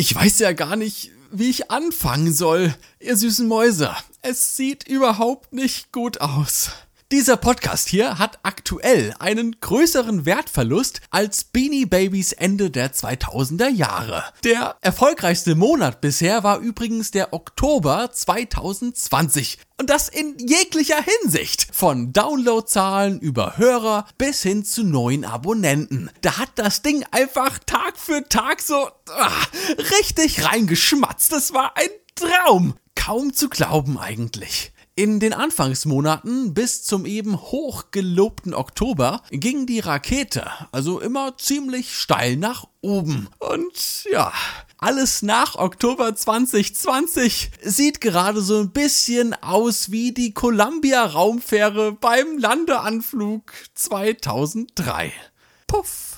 Ich weiß ja gar nicht, wie ich anfangen soll, ihr süßen Mäuse. Es sieht überhaupt nicht gut aus. Dieser Podcast hier hat aktuell einen größeren Wertverlust als Beanie Babies Ende der 2000er Jahre. Der erfolgreichste Monat bisher war übrigens der Oktober 2020. Und das in jeglicher Hinsicht. Von Downloadzahlen über Hörer bis hin zu neuen Abonnenten. Da hat das Ding einfach Tag für Tag so ah, richtig reingeschmatzt. Das war ein Traum. Kaum zu glauben eigentlich. In den Anfangsmonaten bis zum eben hochgelobten Oktober ging die Rakete also immer ziemlich steil nach oben. Und ja, alles nach Oktober 2020 sieht gerade so ein bisschen aus wie die Columbia Raumfähre beim Landeanflug 2003. Puff.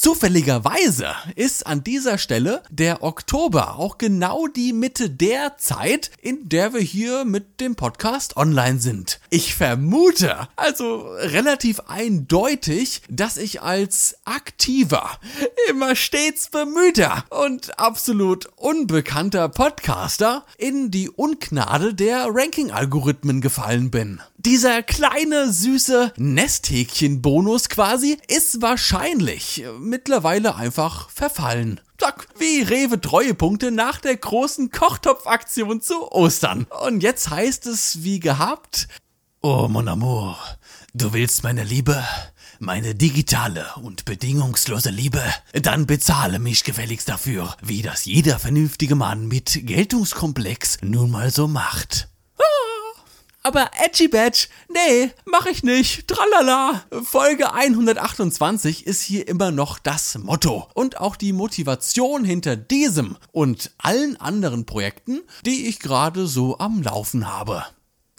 Zufälligerweise ist an dieser Stelle der Oktober auch genau die Mitte der Zeit, in der wir hier mit dem Podcast online sind. Ich vermute, also relativ eindeutig, dass ich als aktiver, immer stets bemühter und absolut unbekannter Podcaster in die Ungnade der Ranking-Algorithmen gefallen bin. Dieser kleine süße Nesthäkchen-Bonus quasi ist wahrscheinlich mittlerweile einfach verfallen. Zack, wie Rewe Treuepunkte nach der großen Kochtopfaktion zu Ostern. Und jetzt heißt es wie gehabt, Oh mon amour, du willst meine Liebe? meine digitale und bedingungslose Liebe, dann bezahle mich gefälligst dafür, wie das jeder vernünftige Mann mit Geltungskomplex nun mal so macht. Aber Edgy Badge, nee, mach ich nicht. Tralala. Folge 128 ist hier immer noch das Motto und auch die Motivation hinter diesem und allen anderen Projekten, die ich gerade so am Laufen habe.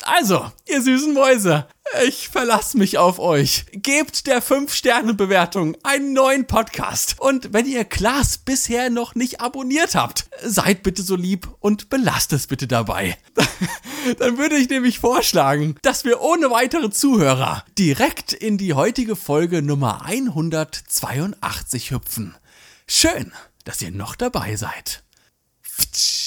Also, ihr süßen Mäuse, ich verlasse mich auf euch. Gebt der 5-Sterne-Bewertung einen neuen Podcast. Und wenn ihr Klaas bisher noch nicht abonniert habt, seid bitte so lieb und belasst es bitte dabei. Dann würde ich nämlich vorschlagen, dass wir ohne weitere Zuhörer direkt in die heutige Folge Nummer 182 hüpfen. Schön, dass ihr noch dabei seid. Pftsch.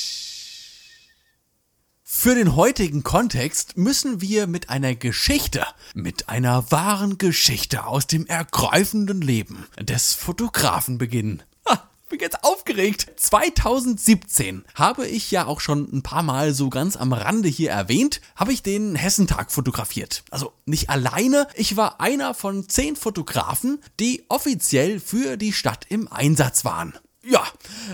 Für den heutigen Kontext müssen wir mit einer Geschichte, mit einer wahren Geschichte aus dem ergreifenden Leben des Fotografen beginnen. Ha, bin jetzt aufgeregt. 2017 habe ich ja auch schon ein paar Mal so ganz am Rande hier erwähnt, habe ich den Hessentag fotografiert. Also nicht alleine, ich war einer von zehn Fotografen, die offiziell für die Stadt im Einsatz waren. Ja,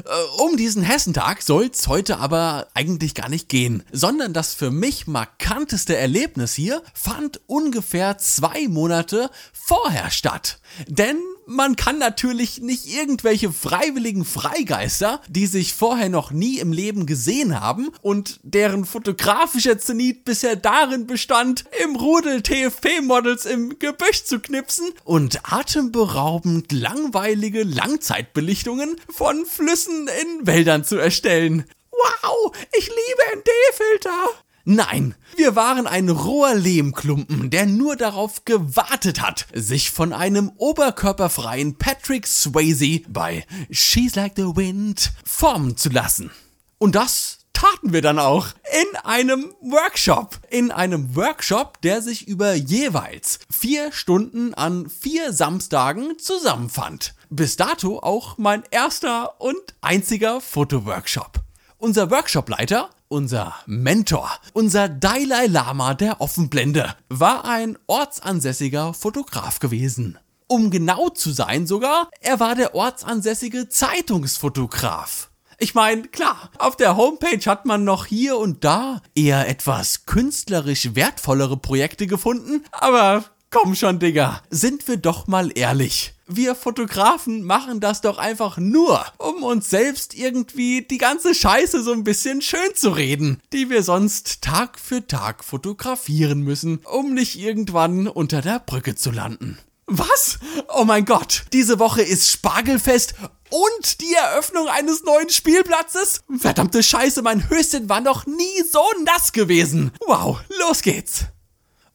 äh, um diesen Hessentag soll's heute aber eigentlich gar nicht gehen, sondern das für mich markanteste Erlebnis hier fand ungefähr zwei Monate vorher statt. Denn man kann natürlich nicht irgendwelche freiwilligen Freigeister, die sich vorher noch nie im Leben gesehen haben und deren fotografischer Zenit bisher darin bestand, im Rudel TFP-Models im Gebüsch zu knipsen und atemberaubend langweilige Langzeitbelichtungen von Flüssen in Wäldern zu erstellen. Wow, ich liebe ND-Filter! Nein, wir waren ein roher Lehmklumpen, der nur darauf gewartet hat, sich von einem oberkörperfreien Patrick Swayze bei She's Like the Wind formen zu lassen. Und das taten wir dann auch in einem Workshop. In einem Workshop, der sich über jeweils vier Stunden an vier Samstagen zusammenfand. Bis dato auch mein erster und einziger Fotoworkshop. Unser Workshopleiter unser Mentor, unser Dalai Lama der Offenblende, war ein ortsansässiger Fotograf gewesen. Um genau zu sein sogar, er war der ortsansässige Zeitungsfotograf. Ich meine, klar, auf der Homepage hat man noch hier und da eher etwas künstlerisch wertvollere Projekte gefunden, aber komm schon, Digga, sind wir doch mal ehrlich wir Fotografen machen das doch einfach nur, um uns selbst irgendwie die ganze Scheiße so ein bisschen schön zu reden, die wir sonst Tag für Tag fotografieren müssen, um nicht irgendwann unter der Brücke zu landen. Was? Oh mein Gott, diese Woche ist Spargelfest und die Eröffnung eines neuen Spielplatzes? Verdammte Scheiße, mein Höschen war noch nie so nass gewesen. Wow, los geht's.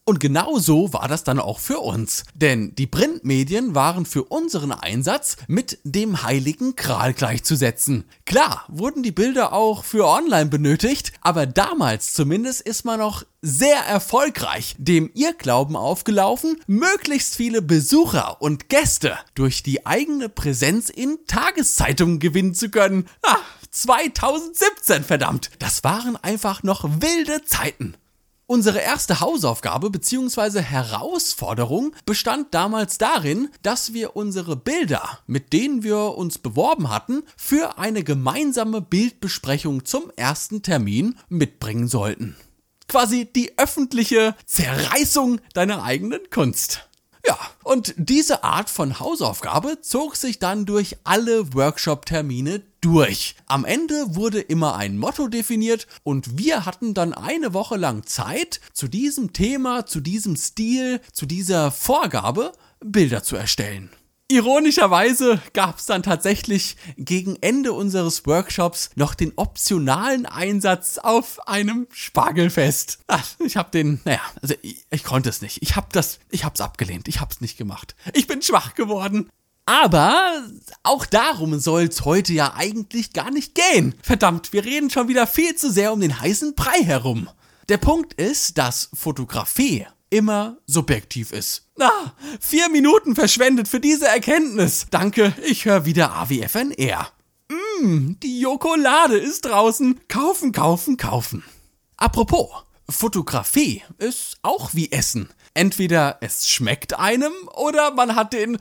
Und genau so war das dann auch für uns. Denn die Printmedien waren für unseren Einsatz mit dem heiligen Kral gleichzusetzen. Klar, wurden die Bilder auch für online benötigt, aber damals zumindest ist man noch sehr erfolgreich dem Irrglauben aufgelaufen, möglichst viele Besucher und Gäste durch die eigene Präsenz in Tageszeitungen gewinnen zu können. Ah, 2017, verdammt! Das waren einfach noch wilde Zeiten. Unsere erste Hausaufgabe bzw. Herausforderung bestand damals darin, dass wir unsere Bilder, mit denen wir uns beworben hatten, für eine gemeinsame Bildbesprechung zum ersten Termin mitbringen sollten. Quasi die öffentliche Zerreißung deiner eigenen Kunst. Ja, und diese Art von Hausaufgabe zog sich dann durch alle Workshop-Termine durch. Am Ende wurde immer ein Motto definiert und wir hatten dann eine Woche lang Zeit, zu diesem Thema, zu diesem Stil, zu dieser Vorgabe Bilder zu erstellen. Ironischerweise gab es dann tatsächlich gegen Ende unseres Workshops noch den optionalen Einsatz auf einem Spargelfest. Ach, ich habe den, naja, also ich, ich, konnte es nicht. Ich habe das, ich habe es abgelehnt. Ich habe es nicht gemacht. Ich bin schwach geworden. Aber auch darum soll es heute ja eigentlich gar nicht gehen. Verdammt, wir reden schon wieder viel zu sehr um den heißen Brei herum. Der Punkt ist, dass Fotografie immer subjektiv ist. Na, vier Minuten verschwendet für diese Erkenntnis. Danke, ich höre wieder AWFNR. Mmm, die Jokolade ist draußen. Kaufen, kaufen, kaufen. Apropos, Fotografie ist auch wie Essen. Entweder es schmeckt einem oder man hat den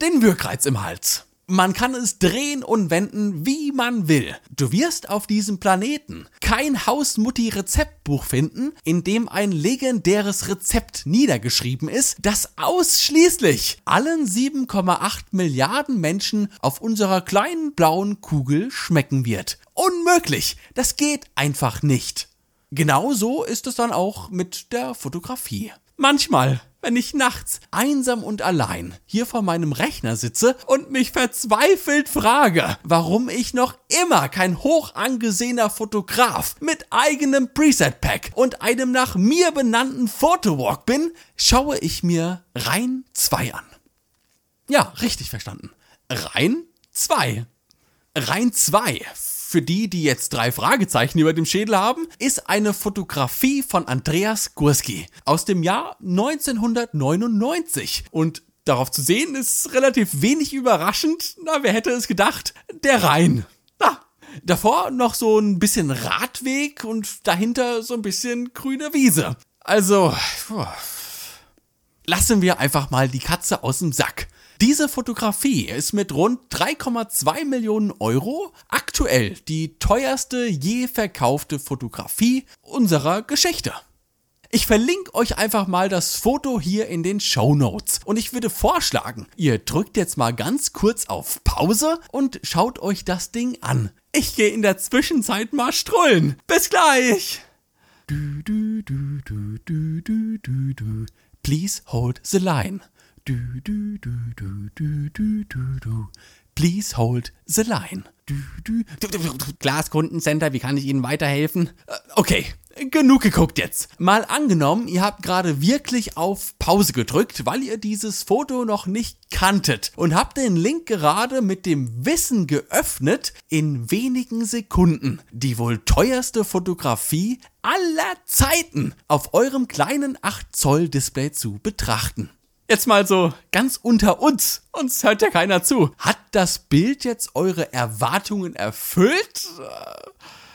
den Wirkreiz im Hals. Man kann es drehen und wenden, wie man will. Du wirst auf diesem Planeten kein Hausmutti-Rezeptbuch finden, in dem ein legendäres Rezept niedergeschrieben ist, das ausschließlich allen 7,8 Milliarden Menschen auf unserer kleinen blauen Kugel schmecken wird. Unmöglich! Das geht einfach nicht. Genauso ist es dann auch mit der Fotografie. Manchmal wenn ich nachts einsam und allein hier vor meinem Rechner sitze und mich verzweifelt frage, warum ich noch immer kein hoch angesehener Fotograf mit eigenem Preset-Pack und einem nach mir benannten Fotowalk bin, schaue ich mir Rein 2 an. Ja, richtig verstanden. Rein 2. Rein 2 für die, die jetzt drei Fragezeichen über dem Schädel haben, ist eine Fotografie von Andreas Gurski aus dem Jahr 1999. Und darauf zu sehen ist relativ wenig überraschend. Na, wer hätte es gedacht? Der Rhein. Na, davor noch so ein bisschen Radweg und dahinter so ein bisschen grüne Wiese. Also, lassen wir einfach mal die Katze aus dem Sack. Diese Fotografie ist mit rund 3,2 Millionen Euro aktuell die teuerste je verkaufte Fotografie unserer Geschichte. Ich verlinke euch einfach mal das Foto hier in den Show Notes und ich würde vorschlagen, ihr drückt jetzt mal ganz kurz auf Pause und schaut euch das Ding an. Ich gehe in der Zwischenzeit mal strullen. Bis gleich! Please hold the line. Du, du, du, du, du, du, du, du. Please hold the line. Du, du, du, du, du. Glaskundencenter, wie kann ich Ihnen weiterhelfen? Äh, okay, genug geguckt jetzt. Mal angenommen, ihr habt gerade wirklich auf Pause gedrückt, weil ihr dieses Foto noch nicht kanntet und habt den Link gerade mit dem Wissen geöffnet, in wenigen Sekunden die wohl teuerste Fotografie aller Zeiten auf eurem kleinen 8 Zoll Display zu betrachten. Jetzt mal so ganz unter uns. Uns hört ja keiner zu. Hat das Bild jetzt eure Erwartungen erfüllt?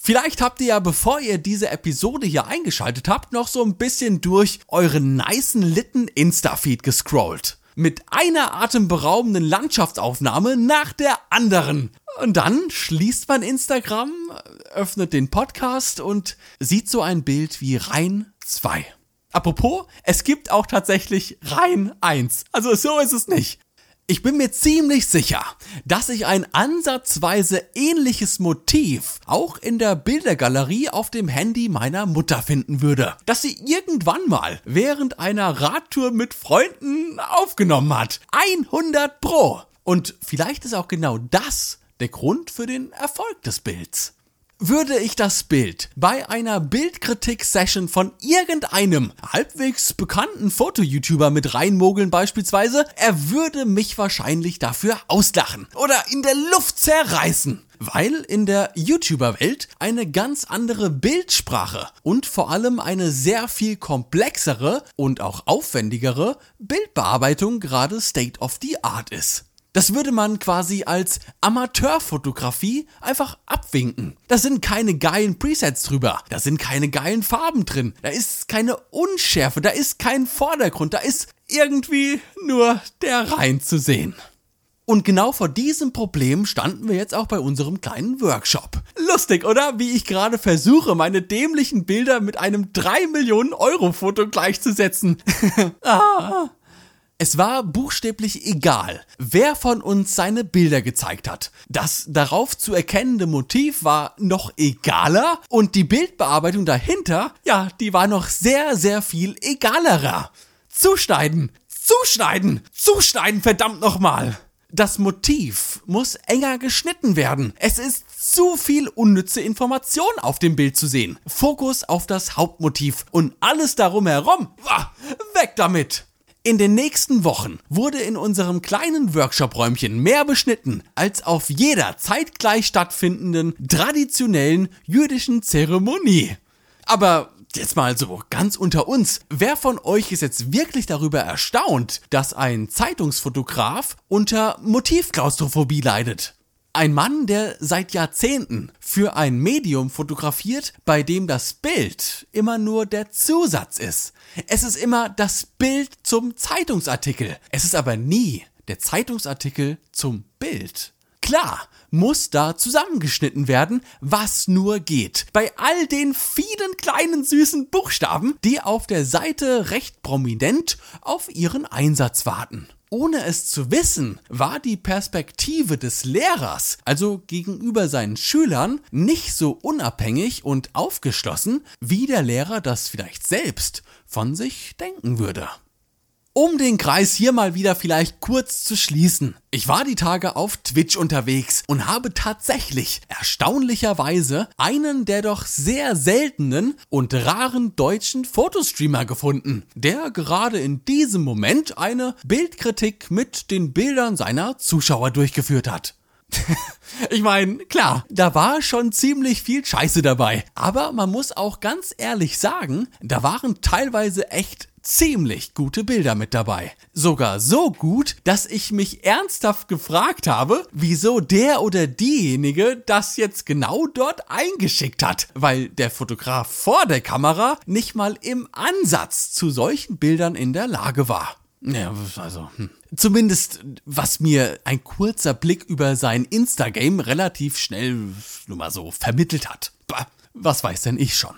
Vielleicht habt ihr ja, bevor ihr diese Episode hier eingeschaltet habt, noch so ein bisschen durch euren nicen Litten Insta-Feed gescrollt. Mit einer atemberaubenden Landschaftsaufnahme nach der anderen. Und dann schließt man Instagram, öffnet den Podcast und sieht so ein Bild wie Rein 2. Apropos, es gibt auch tatsächlich rein eins. Also so ist es nicht. Ich bin mir ziemlich sicher, dass ich ein ansatzweise ähnliches Motiv auch in der Bildergalerie auf dem Handy meiner Mutter finden würde, das sie irgendwann mal während einer Radtour mit Freunden aufgenommen hat. 100 Pro! Und vielleicht ist auch genau das der Grund für den Erfolg des Bilds. Würde ich das Bild bei einer Bildkritik-Session von irgendeinem halbwegs bekannten Foto-YouTuber mit reinmogeln beispielsweise, er würde mich wahrscheinlich dafür auslachen oder in der Luft zerreißen weil in der YouTuber-Welt eine ganz andere Bildsprache und vor allem eine sehr viel komplexere und auch aufwendigere Bildbearbeitung gerade State of the Art ist. Das würde man quasi als Amateurfotografie einfach abwinken. Da sind keine geilen Presets drüber, da sind keine geilen Farben drin, da ist keine Unschärfe, da ist kein Vordergrund, da ist irgendwie nur der Rhein zu sehen. Und genau vor diesem Problem standen wir jetzt auch bei unserem kleinen Workshop. Lustig, oder? Wie ich gerade versuche, meine dämlichen Bilder mit einem 3 Millionen Euro Foto gleichzusetzen. ah. Es war buchstäblich egal, wer von uns seine Bilder gezeigt hat. Das darauf zu erkennende Motiv war noch egaler und die Bildbearbeitung dahinter, ja, die war noch sehr, sehr viel egalerer. Zuschneiden, zuschneiden, zuschneiden, verdammt nochmal. Das Motiv muss enger geschnitten werden. Es ist zu viel unnütze Information auf dem Bild zu sehen. Fokus auf das Hauptmotiv und alles darum herum. Weg damit! In den nächsten Wochen wurde in unserem kleinen Workshop-Räumchen mehr beschnitten als auf jeder zeitgleich stattfindenden traditionellen jüdischen Zeremonie. Aber jetzt mal so ganz unter uns, wer von euch ist jetzt wirklich darüber erstaunt, dass ein Zeitungsfotograf unter Motivklaustrophobie leidet? Ein Mann, der seit Jahrzehnten für ein Medium fotografiert, bei dem das Bild immer nur der Zusatz ist. Es ist immer das Bild zum Zeitungsartikel. Es ist aber nie der Zeitungsartikel zum Bild. Klar, muss da zusammengeschnitten werden, was nur geht. Bei all den vielen kleinen süßen Buchstaben, die auf der Seite recht prominent auf ihren Einsatz warten. Ohne es zu wissen, war die Perspektive des Lehrers, also gegenüber seinen Schülern, nicht so unabhängig und aufgeschlossen, wie der Lehrer das vielleicht selbst von sich denken würde. Um den Kreis hier mal wieder vielleicht kurz zu schließen. Ich war die Tage auf Twitch unterwegs und habe tatsächlich erstaunlicherweise einen der doch sehr seltenen und raren deutschen Fotostreamer gefunden, der gerade in diesem Moment eine Bildkritik mit den Bildern seiner Zuschauer durchgeführt hat. ich meine, klar, da war schon ziemlich viel Scheiße dabei. Aber man muss auch ganz ehrlich sagen, da waren teilweise echt ziemlich gute Bilder mit dabei. Sogar so gut, dass ich mich ernsthaft gefragt habe, wieso der oder diejenige das jetzt genau dort eingeschickt hat, weil der Fotograf vor der Kamera nicht mal im Ansatz zu solchen Bildern in der Lage war. Ja, also, hm. Zumindest, was mir ein kurzer Blick über sein Instagame relativ schnell nur mal so vermittelt hat. Bah, was weiß denn ich schon?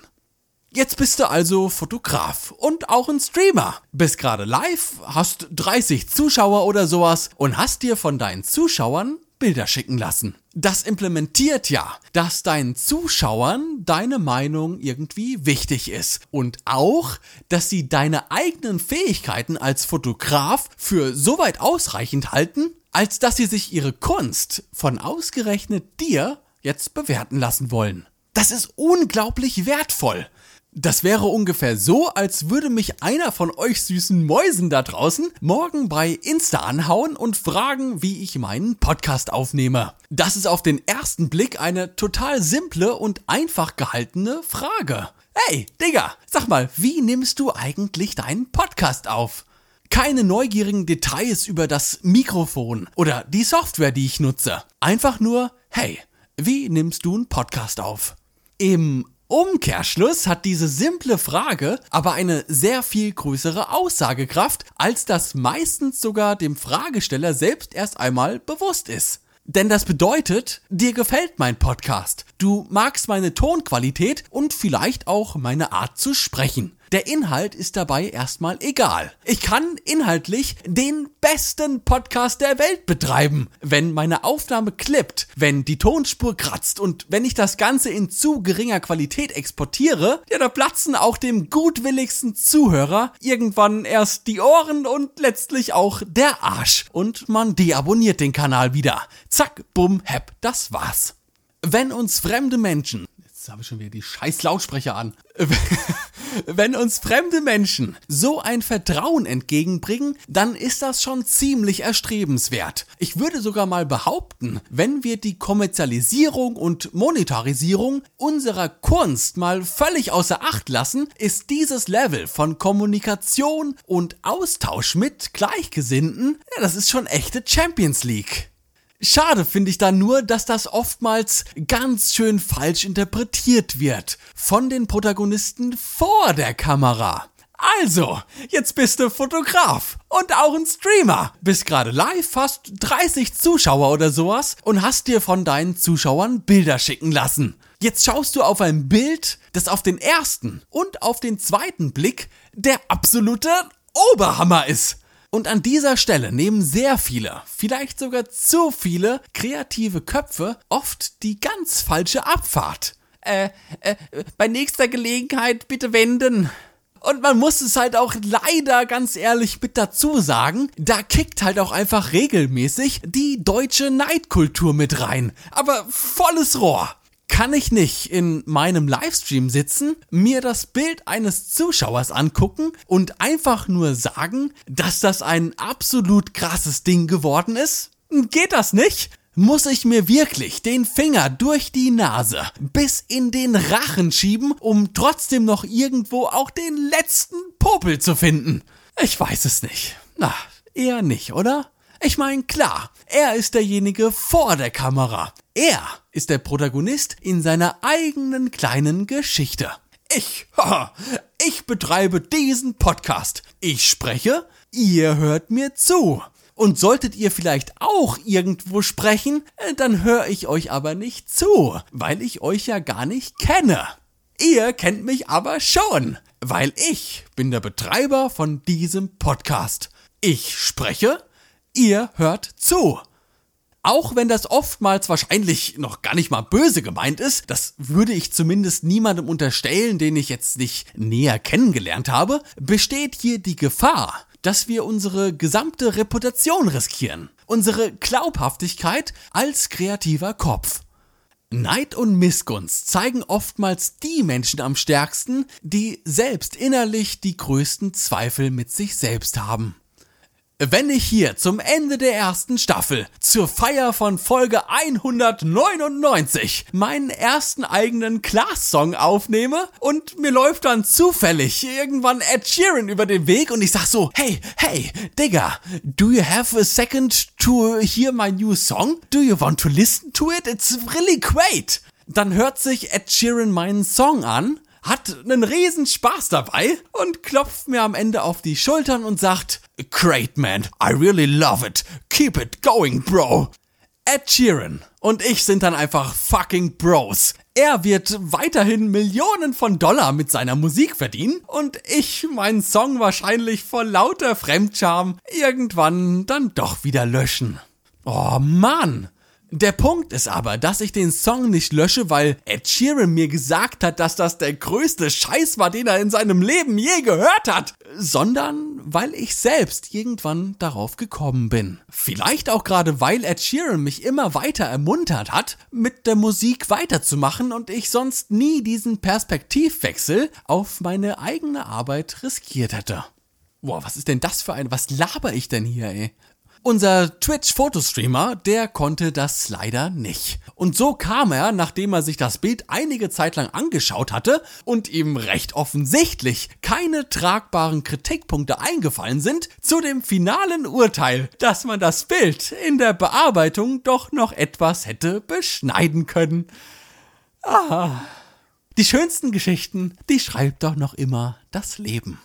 Jetzt bist du also Fotograf und auch ein Streamer. Bist gerade live, hast 30 Zuschauer oder sowas und hast dir von deinen Zuschauern Bilder schicken lassen. Das implementiert ja, dass deinen Zuschauern deine Meinung irgendwie wichtig ist und auch, dass sie deine eigenen Fähigkeiten als Fotograf für so weit ausreichend halten, als dass sie sich ihre Kunst von ausgerechnet dir jetzt bewerten lassen wollen. Das ist unglaublich wertvoll. Das wäre ungefähr so, als würde mich einer von euch süßen Mäusen da draußen morgen bei Insta anhauen und fragen, wie ich meinen Podcast aufnehme. Das ist auf den ersten Blick eine total simple und einfach gehaltene Frage. Hey, Digga, sag mal, wie nimmst du eigentlich deinen Podcast auf? Keine neugierigen Details über das Mikrofon oder die Software, die ich nutze. Einfach nur, hey, wie nimmst du einen Podcast auf? Im Umkehrschluss hat diese simple Frage aber eine sehr viel größere Aussagekraft, als das meistens sogar dem Fragesteller selbst erst einmal bewusst ist. Denn das bedeutet, dir gefällt mein Podcast. Du magst meine Tonqualität und vielleicht auch meine Art zu sprechen. Der Inhalt ist dabei erstmal egal. Ich kann inhaltlich den besten Podcast der Welt betreiben. Wenn meine Aufnahme klippt, wenn die Tonspur kratzt und wenn ich das Ganze in zu geringer Qualität exportiere, ja, da platzen auch dem gutwilligsten Zuhörer irgendwann erst die Ohren und letztlich auch der Arsch. Und man deabonniert den Kanal wieder. Zack, bumm, hepp, das war's. Wenn uns fremde Menschen Jetzt habe ich schon wieder die scheiß Lautsprecher an. Wenn uns fremde Menschen so ein Vertrauen entgegenbringen, dann ist das schon ziemlich erstrebenswert. Ich würde sogar mal behaupten, wenn wir die Kommerzialisierung und Monetarisierung unserer Kunst mal völlig außer Acht lassen, ist dieses Level von Kommunikation und Austausch mit Gleichgesinnten, ja, das ist schon echte Champions League. Schade finde ich da nur, dass das oftmals ganz schön falsch interpretiert wird von den Protagonisten vor der Kamera. Also, jetzt bist du Fotograf und auch ein Streamer. Bist gerade live, fast 30 Zuschauer oder sowas und hast dir von deinen Zuschauern Bilder schicken lassen. Jetzt schaust du auf ein Bild, das auf den ersten und auf den zweiten Blick der absolute Oberhammer ist. Und an dieser Stelle nehmen sehr viele, vielleicht sogar zu viele kreative Köpfe oft die ganz falsche Abfahrt. Äh, äh, bei nächster Gelegenheit bitte wenden. Und man muss es halt auch leider ganz ehrlich mit dazu sagen, da kickt halt auch einfach regelmäßig die deutsche Neidkultur mit rein. Aber volles Rohr kann ich nicht in meinem Livestream sitzen, mir das Bild eines Zuschauers angucken und einfach nur sagen, dass das ein absolut krasses Ding geworden ist? Geht das nicht? Muss ich mir wirklich den Finger durch die Nase bis in den Rachen schieben, um trotzdem noch irgendwo auch den letzten Popel zu finden? Ich weiß es nicht. Na, eher nicht, oder? Ich meine, klar, er ist derjenige vor der Kamera. Er ist der Protagonist in seiner eigenen kleinen Geschichte. Ich, haha, ich betreibe diesen Podcast. Ich spreche, ihr hört mir zu. Und solltet ihr vielleicht auch irgendwo sprechen, äh, dann höre ich euch aber nicht zu, weil ich euch ja gar nicht kenne. Ihr kennt mich aber schon, weil ich bin der Betreiber von diesem Podcast. Ich spreche, ihr hört zu. Auch wenn das oftmals wahrscheinlich noch gar nicht mal böse gemeint ist, das würde ich zumindest niemandem unterstellen, den ich jetzt nicht näher kennengelernt habe, besteht hier die Gefahr, dass wir unsere gesamte Reputation riskieren, unsere Glaubhaftigkeit als kreativer Kopf. Neid und Missgunst zeigen oftmals die Menschen am stärksten, die selbst innerlich die größten Zweifel mit sich selbst haben. Wenn ich hier zum Ende der ersten Staffel, zur Feier von Folge 199, meinen ersten eigenen Class-Song aufnehme und mir läuft dann zufällig irgendwann Ed Sheeran über den Weg und ich sag so, hey, hey, Digga, do you have a second to hear my new song? Do you want to listen to it? It's really great. Dann hört sich Ed Sheeran meinen Song an hat einen riesen Spaß dabei und klopft mir am Ende auf die Schultern und sagt, Great man, I really love it. Keep it going, bro. Ed Sheeran und ich sind dann einfach fucking Bros. Er wird weiterhin Millionen von Dollar mit seiner Musik verdienen und ich meinen Song wahrscheinlich vor lauter Fremdscham irgendwann dann doch wieder löschen. Oh Mann! Der Punkt ist aber, dass ich den Song nicht lösche, weil Ed Sheeran mir gesagt hat, dass das der größte Scheiß war, den er in seinem Leben je gehört hat, sondern weil ich selbst irgendwann darauf gekommen bin. Vielleicht auch gerade, weil Ed Sheeran mich immer weiter ermuntert hat, mit der Musik weiterzumachen und ich sonst nie diesen Perspektivwechsel auf meine eigene Arbeit riskiert hätte. Boah, was ist denn das für ein, was laber ich denn hier, ey? Unser Twitch-Fotostreamer, der konnte das leider nicht. Und so kam er, nachdem er sich das Bild einige Zeit lang angeschaut hatte und ihm recht offensichtlich keine tragbaren Kritikpunkte eingefallen sind, zu dem finalen Urteil, dass man das Bild in der Bearbeitung doch noch etwas hätte beschneiden können. Ah. Die schönsten Geschichten, die schreibt doch noch immer das Leben.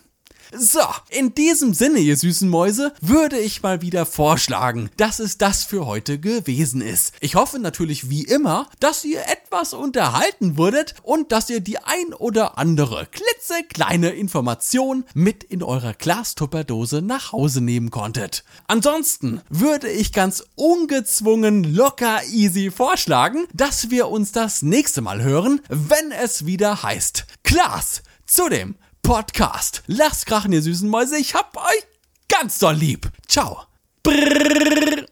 So, in diesem Sinne, ihr süßen Mäuse, würde ich mal wieder vorschlagen, dass es das für heute gewesen ist. Ich hoffe natürlich wie immer, dass ihr etwas unterhalten wurdet und dass ihr die ein oder andere klitzekleine Information mit in eurer Glastupperdose nach Hause nehmen konntet. Ansonsten würde ich ganz ungezwungen locker easy vorschlagen, dass wir uns das nächste Mal hören, wenn es wieder heißt Klaas zu dem Podcast. Lasst krachen, ihr süßen Mäuse. Ich hab euch ganz doll lieb. Ciao. Brrr.